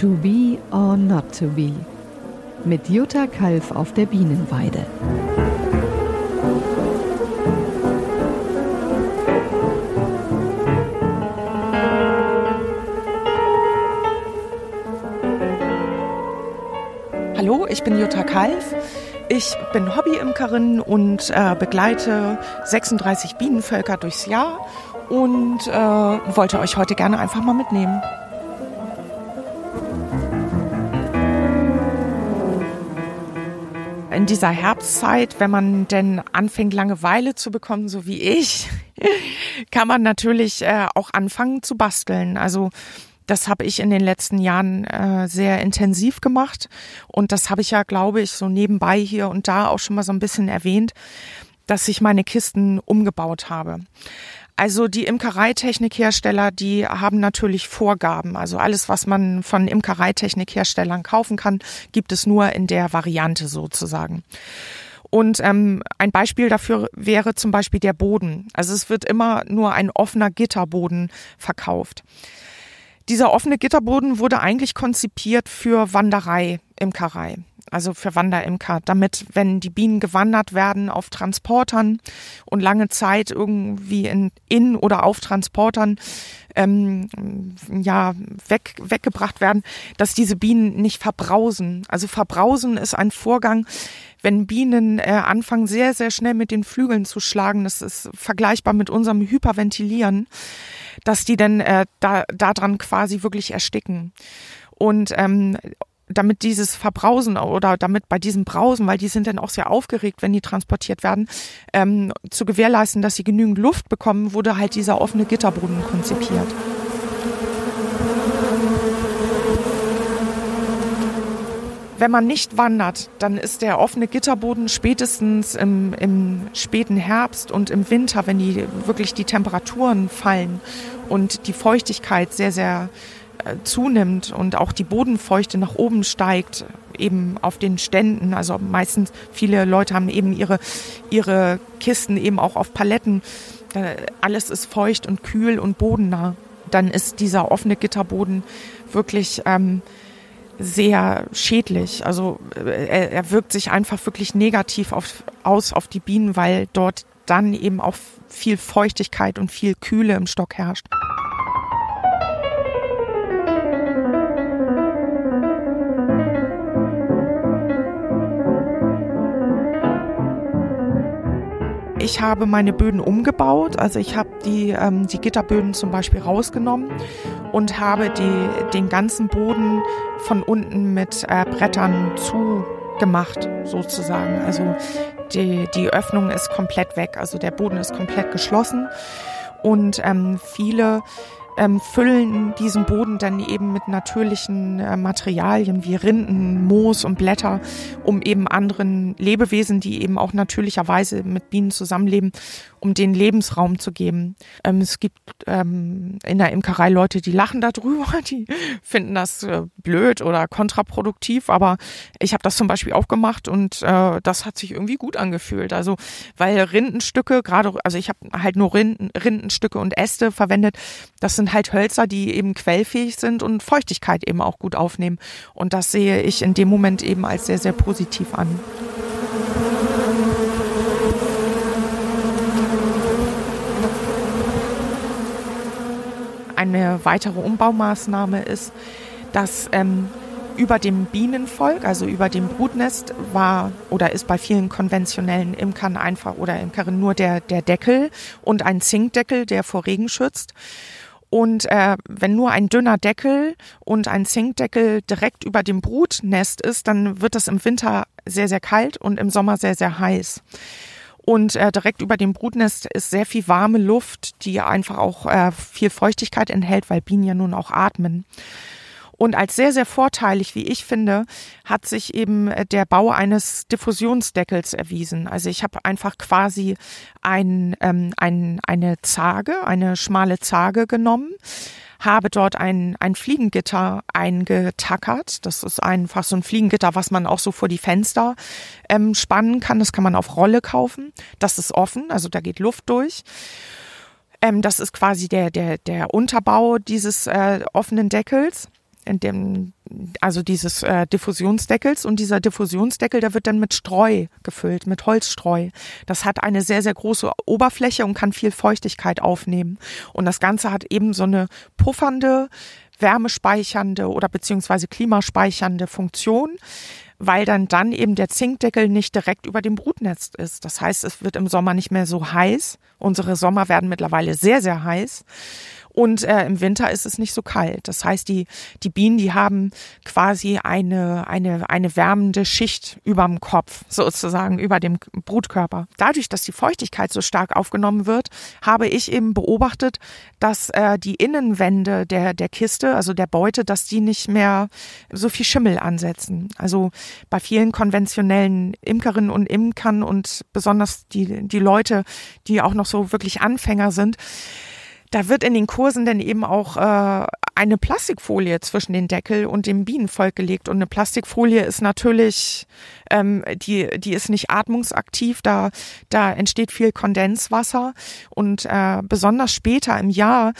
To be or not to be. Mit Jutta Kalf auf der Bienenweide. Hallo, ich bin Jutta Kalf. Ich bin Hobbyimkerin und äh, begleite 36 Bienenvölker durchs Jahr und äh, wollte euch heute gerne einfach mal mitnehmen. In dieser Herbstzeit, wenn man denn anfängt, Langeweile zu bekommen, so wie ich, kann man natürlich äh, auch anfangen zu basteln. Also das habe ich in den letzten Jahren äh, sehr intensiv gemacht und das habe ich ja, glaube ich, so nebenbei hier und da auch schon mal so ein bisschen erwähnt, dass ich meine Kisten umgebaut habe. Also die Imkereitechnikhersteller, die haben natürlich Vorgaben. Also alles, was man von Imkereitechnikherstellern kaufen kann, gibt es nur in der Variante sozusagen. Und ähm, ein Beispiel dafür wäre zum Beispiel der Boden. Also es wird immer nur ein offener Gitterboden verkauft. Dieser offene Gitterboden wurde eigentlich konzipiert für Wanderei, Imkerei also für Wanderimker, damit, wenn die Bienen gewandert werden auf Transportern und lange Zeit irgendwie in, in oder auf Transportern ähm, ja weg, weggebracht werden, dass diese Bienen nicht verbrausen. Also verbrausen ist ein Vorgang, wenn Bienen äh, anfangen, sehr, sehr schnell mit den Flügeln zu schlagen. Das ist vergleichbar mit unserem Hyperventilieren, dass die dann äh, da daran quasi wirklich ersticken. Und ähm, damit dieses Verbrausen oder damit bei diesem Brausen, weil die sind dann auch sehr aufgeregt, wenn die transportiert werden, ähm, zu gewährleisten, dass sie genügend Luft bekommen, wurde halt dieser offene Gitterboden konzipiert. Wenn man nicht wandert, dann ist der offene Gitterboden spätestens im, im späten Herbst und im Winter, wenn die wirklich die Temperaturen fallen und die Feuchtigkeit sehr, sehr zunimmt und auch die Bodenfeuchte nach oben steigt, eben auf den Ständen. Also meistens viele Leute haben eben ihre, ihre Kisten eben auch auf Paletten. Äh, alles ist feucht und kühl und bodennah. Dann ist dieser offene Gitterboden wirklich ähm, sehr schädlich. Also äh, er, er wirkt sich einfach wirklich negativ auf, aus auf die Bienen, weil dort dann eben auch viel Feuchtigkeit und viel Kühle im Stock herrscht. Ich habe meine Böden umgebaut, also ich habe die, ähm, die Gitterböden zum Beispiel rausgenommen und habe die, den ganzen Boden von unten mit äh, Brettern zugemacht, sozusagen. Also die, die Öffnung ist komplett weg, also der Boden ist komplett geschlossen. Und ähm, viele ähm, füllen diesen Boden dann eben mit natürlichen äh, Materialien wie Rinden, Moos und Blätter, um eben anderen Lebewesen, die eben auch natürlicherweise mit Bienen zusammenleben, um den Lebensraum zu geben. Ähm, es gibt ähm, in der Imkerei Leute, die lachen darüber, die finden das äh, blöd oder kontraproduktiv, aber ich habe das zum Beispiel auch gemacht und äh, das hat sich irgendwie gut angefühlt. Also weil Rindenstücke, gerade, also ich habe halt nur Rinden, Rindenstücke und Äste verwendet, das sind halt Hölzer, die eben quellfähig sind und Feuchtigkeit eben auch gut aufnehmen. Und das sehe ich in dem Moment eben als sehr, sehr positiv an. Eine weitere Umbaumaßnahme ist, dass ähm, über dem Bienenvolk, also über dem Brutnest, war oder ist bei vielen konventionellen Imkern einfach oder Imkerinnen nur der, der Deckel und ein Zinkdeckel, der vor Regen schützt. Und äh, wenn nur ein dünner Deckel und ein Zinkdeckel direkt über dem Brutnest ist, dann wird das im Winter sehr, sehr kalt und im Sommer sehr, sehr heiß. Und äh, direkt über dem Brutnest ist sehr viel warme Luft, die einfach auch äh, viel Feuchtigkeit enthält, weil Bienen ja nun auch atmen. Und als sehr, sehr vorteilig, wie ich finde, hat sich eben äh, der Bau eines Diffusionsdeckels erwiesen. Also ich habe einfach quasi ein, ähm, ein, eine Zage, eine schmale Zage genommen habe dort ein, ein Fliegengitter eingetackert. Das ist einfach so ein Fliegengitter, was man auch so vor die Fenster ähm, spannen kann. Das kann man auf Rolle kaufen. Das ist offen, also da geht Luft durch. Ähm, das ist quasi der, der, der Unterbau dieses äh, offenen Deckels. In dem, also dieses äh, Diffusionsdeckels und dieser Diffusionsdeckel, der wird dann mit Streu gefüllt, mit Holzstreu. Das hat eine sehr, sehr große Oberfläche und kann viel Feuchtigkeit aufnehmen. Und das Ganze hat eben so eine puffernde, wärmespeichernde oder beziehungsweise klimaspeichernde Funktion weil dann dann eben der Zinkdeckel nicht direkt über dem Brutnetz ist. Das heißt, es wird im Sommer nicht mehr so heiß. Unsere Sommer werden mittlerweile sehr, sehr heiß. Und äh, im Winter ist es nicht so kalt. Das heißt, die, die Bienen, die haben quasi eine, eine, eine wärmende Schicht überm Kopf, sozusagen über dem Brutkörper. Dadurch, dass die Feuchtigkeit so stark aufgenommen wird, habe ich eben beobachtet, dass äh, die Innenwände der, der Kiste, also der Beute, dass die nicht mehr so viel Schimmel ansetzen. Also bei vielen konventionellen Imkerinnen und Imkern und besonders die, die Leute, die auch noch so wirklich Anfänger sind, da wird in den Kursen dann eben auch äh, eine Plastikfolie zwischen den Deckel und dem Bienenvolk gelegt. Und eine Plastikfolie ist natürlich, ähm, die, die ist nicht atmungsaktiv, da, da entsteht viel Kondenswasser. Und äh, besonders später im Jahr,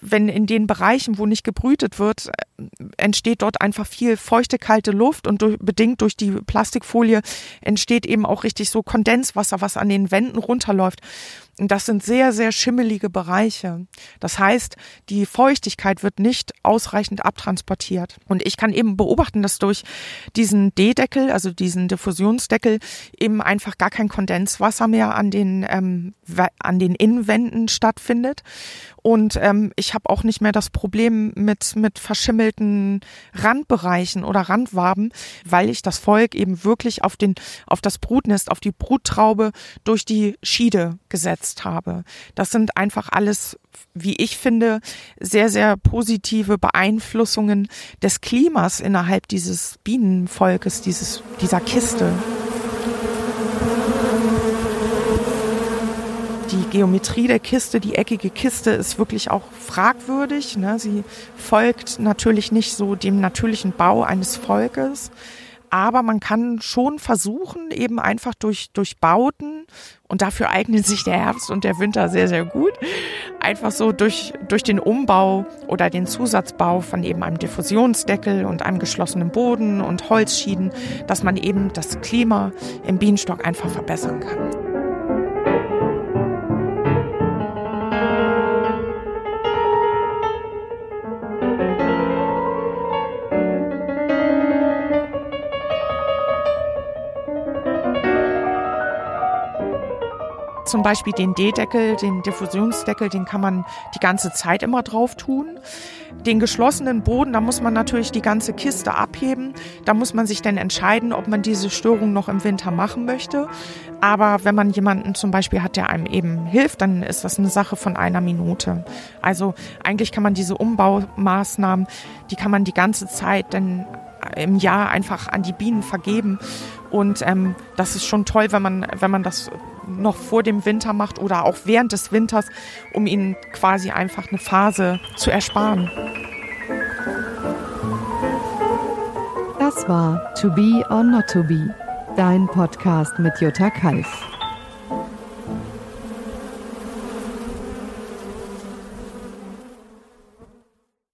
wenn in den Bereichen, wo nicht gebrütet wird, äh, entsteht dort einfach viel feuchte, kalte Luft und durch, bedingt durch die Plastikfolie entsteht eben auch richtig so Kondenswasser, was an den Wänden runterläuft. Das sind sehr, sehr schimmelige Bereiche. Das heißt, die Feuchtigkeit wird nicht ausreichend abtransportiert. Und ich kann eben beobachten, dass durch diesen D-Deckel, also diesen Diffusionsdeckel, eben einfach gar kein Kondenswasser mehr an den, ähm, an den Innenwänden stattfindet. Und ähm, ich habe auch nicht mehr das Problem mit, mit verschimmelten Randbereichen oder Randwaben, weil ich das Volk eben wirklich auf, den, auf das Brutnest, auf die Bruttraube durch die Schiede gesetzt habe. Das sind einfach alles, wie ich finde, sehr, sehr positive Beeinflussungen des Klimas innerhalb dieses Bienenvolkes, dieses, dieser Kiste. die Geometrie der Kiste, die eckige Kiste ist wirklich auch fragwürdig. Ne? Sie folgt natürlich nicht so dem natürlichen Bau eines Volkes. Aber man kann schon versuchen, eben einfach durch, durch Bauten, und dafür eignen sich der Herbst und der Winter sehr, sehr gut, einfach so durch, durch den Umbau oder den Zusatzbau von eben einem Diffusionsdeckel und einem geschlossenen Boden und Holzschieden, dass man eben das Klima im Bienenstock einfach verbessern kann. Zum Beispiel den D-Deckel, den Diffusionsdeckel, den kann man die ganze Zeit immer drauf tun. Den geschlossenen Boden, da muss man natürlich die ganze Kiste abheben. Da muss man sich dann entscheiden, ob man diese Störung noch im Winter machen möchte. Aber wenn man jemanden zum Beispiel hat, der einem eben hilft, dann ist das eine Sache von einer Minute. Also eigentlich kann man diese Umbaumaßnahmen, die kann man die ganze Zeit dann im Jahr einfach an die Bienen vergeben. Und ähm, das ist schon toll, wenn man, wenn man das noch vor dem Winter macht oder auch während des Winters, um ihnen quasi einfach eine Phase zu ersparen. Das war To Be or Not to Be, dein Podcast mit Jutta Kalf.